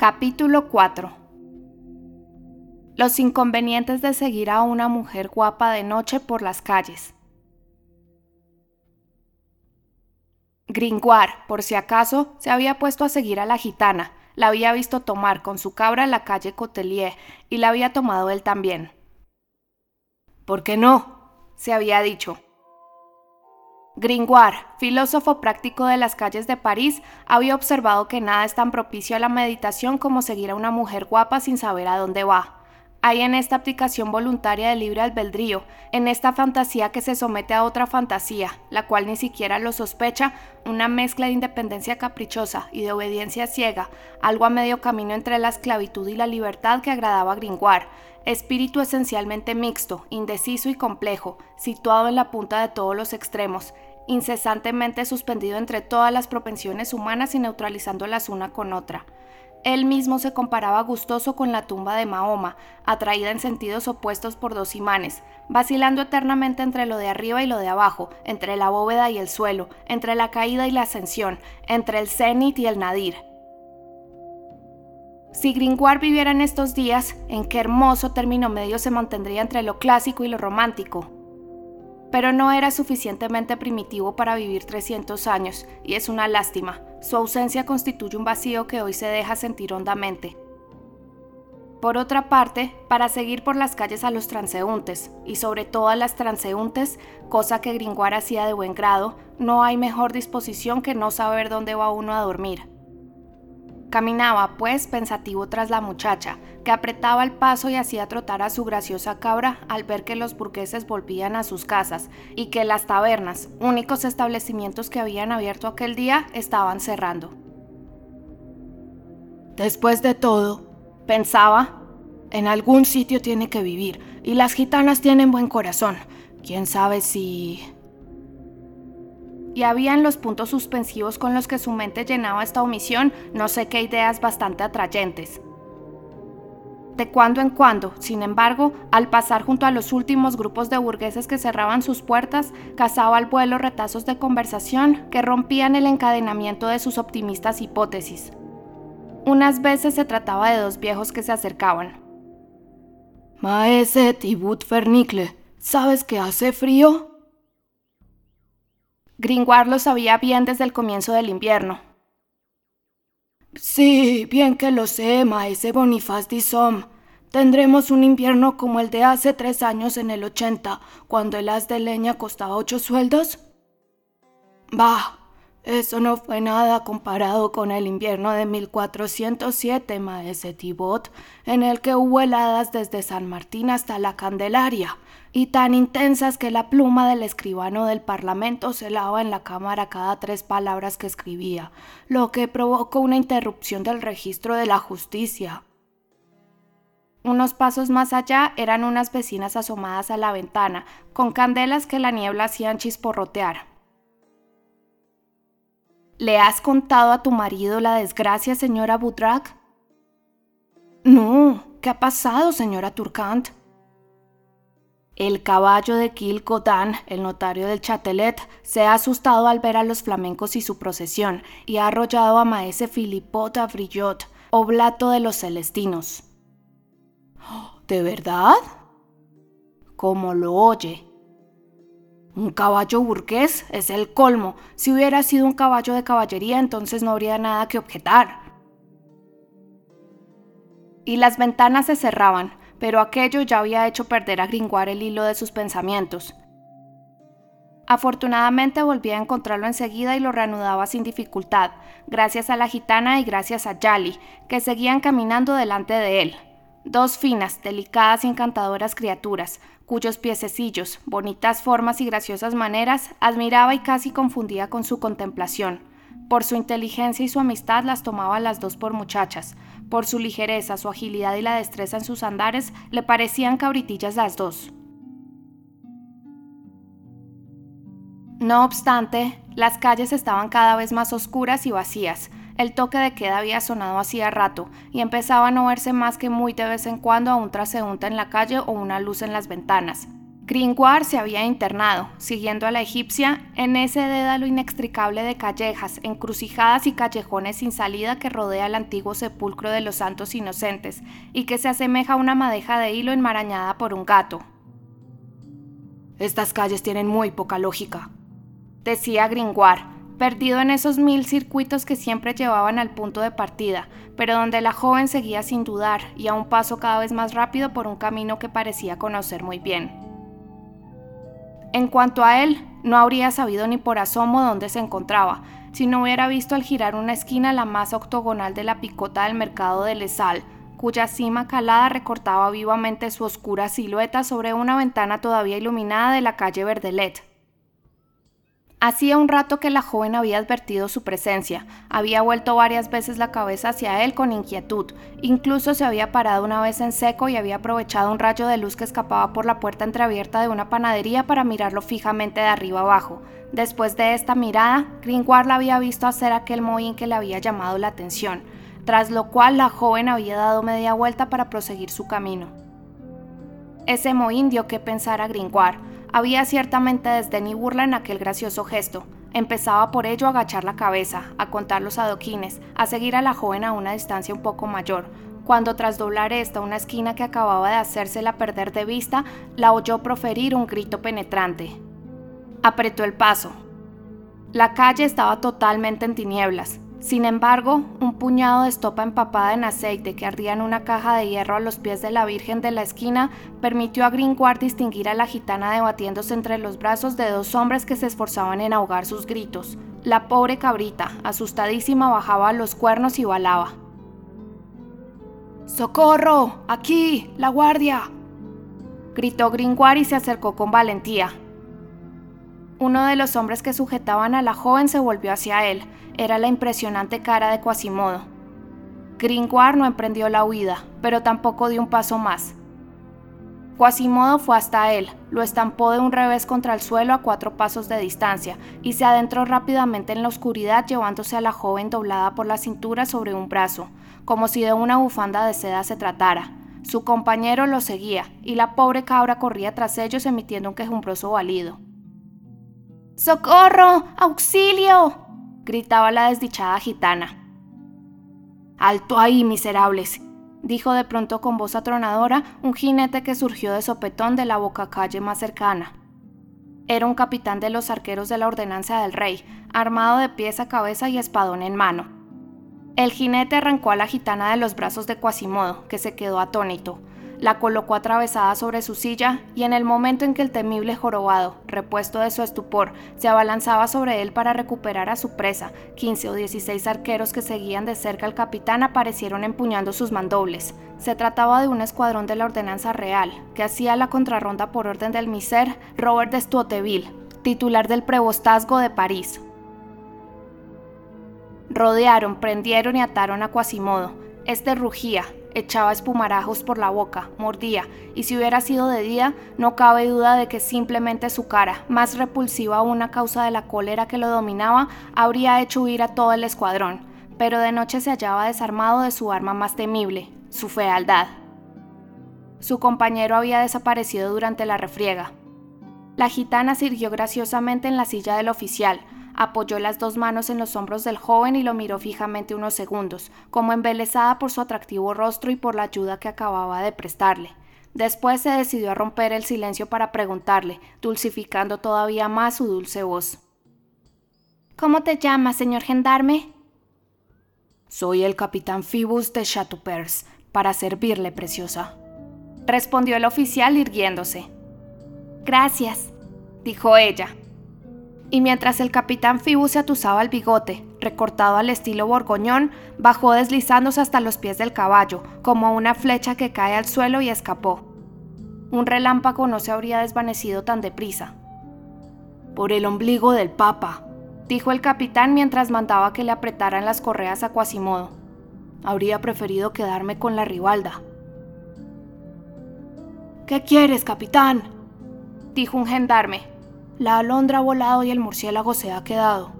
Capítulo 4 Los inconvenientes de seguir a una mujer guapa de noche por las calles. Gringoire, por si acaso, se había puesto a seguir a la gitana, la había visto tomar con su cabra la calle Cotelier y la había tomado él también. ¿Por qué no? se había dicho. Gringoire, filósofo práctico de las calles de París, había observado que nada es tan propicio a la meditación como seguir a una mujer guapa sin saber a dónde va. Hay en esta aplicación voluntaria de libre albedrío, en esta fantasía que se somete a otra fantasía, la cual ni siquiera lo sospecha, una mezcla de independencia caprichosa y de obediencia ciega, algo a medio camino entre la esclavitud y la libertad que agradaba a Gringoire, espíritu esencialmente mixto, indeciso y complejo, situado en la punta de todos los extremos, incesantemente suspendido entre todas las propensiones humanas y neutralizándolas una con otra. Él mismo se comparaba gustoso con la tumba de Mahoma, atraída en sentidos opuestos por dos imanes, vacilando eternamente entre lo de arriba y lo de abajo, entre la bóveda y el suelo, entre la caída y la ascensión, entre el cenit y el nadir. Si Gringoire viviera en estos días, en qué hermoso término medio se mantendría entre lo clásico y lo romántico. Pero no era suficientemente primitivo para vivir 300 años, y es una lástima. Su ausencia constituye un vacío que hoy se deja sentir hondamente. Por otra parte, para seguir por las calles a los transeúntes, y sobre todo a las transeúntes, cosa que Gringoire hacía de buen grado, no hay mejor disposición que no saber dónde va uno a dormir. Caminaba, pues, pensativo tras la muchacha, que apretaba el paso y hacía trotar a su graciosa cabra al ver que los burgueses volvían a sus casas y que las tabernas, únicos establecimientos que habían abierto aquel día, estaban cerrando. Después de todo, pensaba, en algún sitio tiene que vivir y las gitanas tienen buen corazón. ¿Quién sabe si y habían los puntos suspensivos con los que su mente llenaba esta omisión, no sé qué ideas bastante atrayentes. De cuando en cuando, sin embargo, al pasar junto a los últimos grupos de burgueses que cerraban sus puertas, cazaba al vuelo retazos de conversación que rompían el encadenamiento de sus optimistas hipótesis. Unas veces se trataba de dos viejos que se acercaban. Maese Tibut Fernicle, ¿sabes que hace frío? Gringoire lo sabía bien desde el comienzo del invierno. Sí, bien que lo sé, maese Bonifaz Dissom. Tendremos un invierno como el de hace tres años en el 80, cuando el haz de leña costaba ocho sueldos. Bah, eso no fue nada comparado con el invierno de 1407, maese Tibot, en el que hubo heladas desde San Martín hasta la Candelaria, y tan intensas que la pluma del escribano del Parlamento se lava en la cámara cada tres palabras que escribía, lo que provocó una interrupción del registro de la justicia. Unos pasos más allá eran unas vecinas asomadas a la ventana, con candelas que la niebla hacían chisporrotear. ¿Le has contado a tu marido la desgracia, señora Boudrac? No, ¿qué ha pasado, señora Turcant? El caballo de Gil el notario del Chatelet, se ha asustado al ver a los flamencos y su procesión y ha arrollado a maese Philippot Avrillot, oblato de los celestinos. ¿De verdad? Como lo oye. Un caballo burgués es el colmo. Si hubiera sido un caballo de caballería, entonces no habría nada que objetar. Y las ventanas se cerraban, pero aquello ya había hecho perder a Gringoire el hilo de sus pensamientos. Afortunadamente volví a encontrarlo enseguida y lo reanudaba sin dificultad, gracias a la gitana y gracias a Yali, que seguían caminando delante de él. Dos finas, delicadas y encantadoras criaturas, cuyos piececillos, bonitas formas y graciosas maneras admiraba y casi confundía con su contemplación. Por su inteligencia y su amistad las tomaba las dos por muchachas, por su ligereza, su agilidad y la destreza en sus andares, le parecían cabritillas las dos. No obstante, las calles estaban cada vez más oscuras y vacías. El toque de queda había sonado hacía rato y empezaba a no verse más que muy de vez en cuando a un traseúnte en la calle o una luz en las ventanas. Gringoire se había internado, siguiendo a la egipcia, en ese dédalo inextricable de callejas, encrucijadas y callejones sin salida que rodea el antiguo sepulcro de los santos inocentes y que se asemeja a una madeja de hilo enmarañada por un gato. Estas calles tienen muy poca lógica, decía Gringoire, perdido en esos mil circuitos que siempre llevaban al punto de partida, pero donde la joven seguía sin dudar y a un paso cada vez más rápido por un camino que parecía conocer muy bien. En cuanto a él, no habría sabido ni por asomo dónde se encontraba, si no hubiera visto al girar una esquina la masa octogonal de la picota del mercado de Lesal, cuya cima calada recortaba vivamente su oscura silueta sobre una ventana todavía iluminada de la calle Verdelet. Hacía un rato que la joven había advertido su presencia, había vuelto varias veces la cabeza hacia él con inquietud, incluso se había parado una vez en seco y había aprovechado un rayo de luz que escapaba por la puerta entreabierta de una panadería para mirarlo fijamente de arriba abajo. Después de esta mirada, Gringoire la había visto hacer aquel mohín que le había llamado la atención, tras lo cual la joven había dado media vuelta para proseguir su camino. Ese mohín dio que pensar a Gringoire, había ciertamente desdén y burla en aquel gracioso gesto. Empezaba por ello a agachar la cabeza, a contar los adoquines, a seguir a la joven a una distancia un poco mayor, cuando tras doblar esta una esquina que acababa de hacérsela perder de vista, la oyó proferir un grito penetrante. Apretó el paso. La calle estaba totalmente en tinieblas. Sin embargo, un puñado de estopa empapada en aceite que ardía en una caja de hierro a los pies de la Virgen de la esquina permitió a Gringoire distinguir a la gitana debatiéndose entre los brazos de dos hombres que se esforzaban en ahogar sus gritos. La pobre cabrita, asustadísima, bajaba los cuernos y balaba. ¡Socorro! ¡Aquí! ¡La guardia! gritó Gringoire y se acercó con valentía. Uno de los hombres que sujetaban a la joven se volvió hacia él. Era la impresionante cara de Quasimodo. Gringoire no emprendió la huida, pero tampoco dio un paso más. Quasimodo fue hasta él, lo estampó de un revés contra el suelo a cuatro pasos de distancia y se adentró rápidamente en la oscuridad llevándose a la joven doblada por la cintura sobre un brazo, como si de una bufanda de seda se tratara. Su compañero lo seguía y la pobre cabra corría tras ellos emitiendo un quejumbroso balido. ¡Socorro! ¡Auxilio! Gritaba la desdichada gitana. Alto ahí, miserables, dijo de pronto con voz atronadora un jinete que surgió de sopetón de la boca calle más cercana. Era un capitán de los arqueros de la ordenanza del rey, armado de pies a cabeza y espadón en mano. El jinete arrancó a la gitana de los brazos de Quasimodo, que se quedó atónito la colocó atravesada sobre su silla y en el momento en que el temible jorobado, repuesto de su estupor, se abalanzaba sobre él para recuperar a su presa, 15 o 16 arqueros que seguían de cerca al capitán aparecieron empuñando sus mandobles. Se trataba de un escuadrón de la Ordenanza Real, que hacía la contrarronda por orden del miser Robert de Stuoteville, titular del prebostazgo de París. Rodearon, prendieron y ataron a Quasimodo. Este rugía, echaba espumarajos por la boca, mordía, y si hubiera sido de día, no cabe duda de que simplemente su cara, más repulsiva aún a causa de la cólera que lo dominaba, habría hecho huir a todo el escuadrón, pero de noche se hallaba desarmado de su arma más temible, su fealdad. Su compañero había desaparecido durante la refriega. La gitana sirvió graciosamente en la silla del oficial, Apoyó las dos manos en los hombros del joven y lo miró fijamente unos segundos, como embelesada por su atractivo rostro y por la ayuda que acababa de prestarle. Después se decidió a romper el silencio para preguntarle, dulcificando todavía más su dulce voz. ¿Cómo te llamas, señor gendarme? Soy el capitán Phoebus de Chateaupers, para servirle, preciosa. Respondió el oficial irguiéndose. Gracias, dijo ella y mientras el capitán Fibu se atusaba el bigote, recortado al estilo borgoñón, bajó deslizándose hasta los pies del caballo, como una flecha que cae al suelo y escapó. Un relámpago no se habría desvanecido tan deprisa. Por el ombligo del papa, dijo el capitán mientras mandaba que le apretaran las correas a Quasimodo. Habría preferido quedarme con la ribalda. ¿Qué quieres, capitán? dijo un gendarme, la alondra ha volado y el murciélago se ha quedado.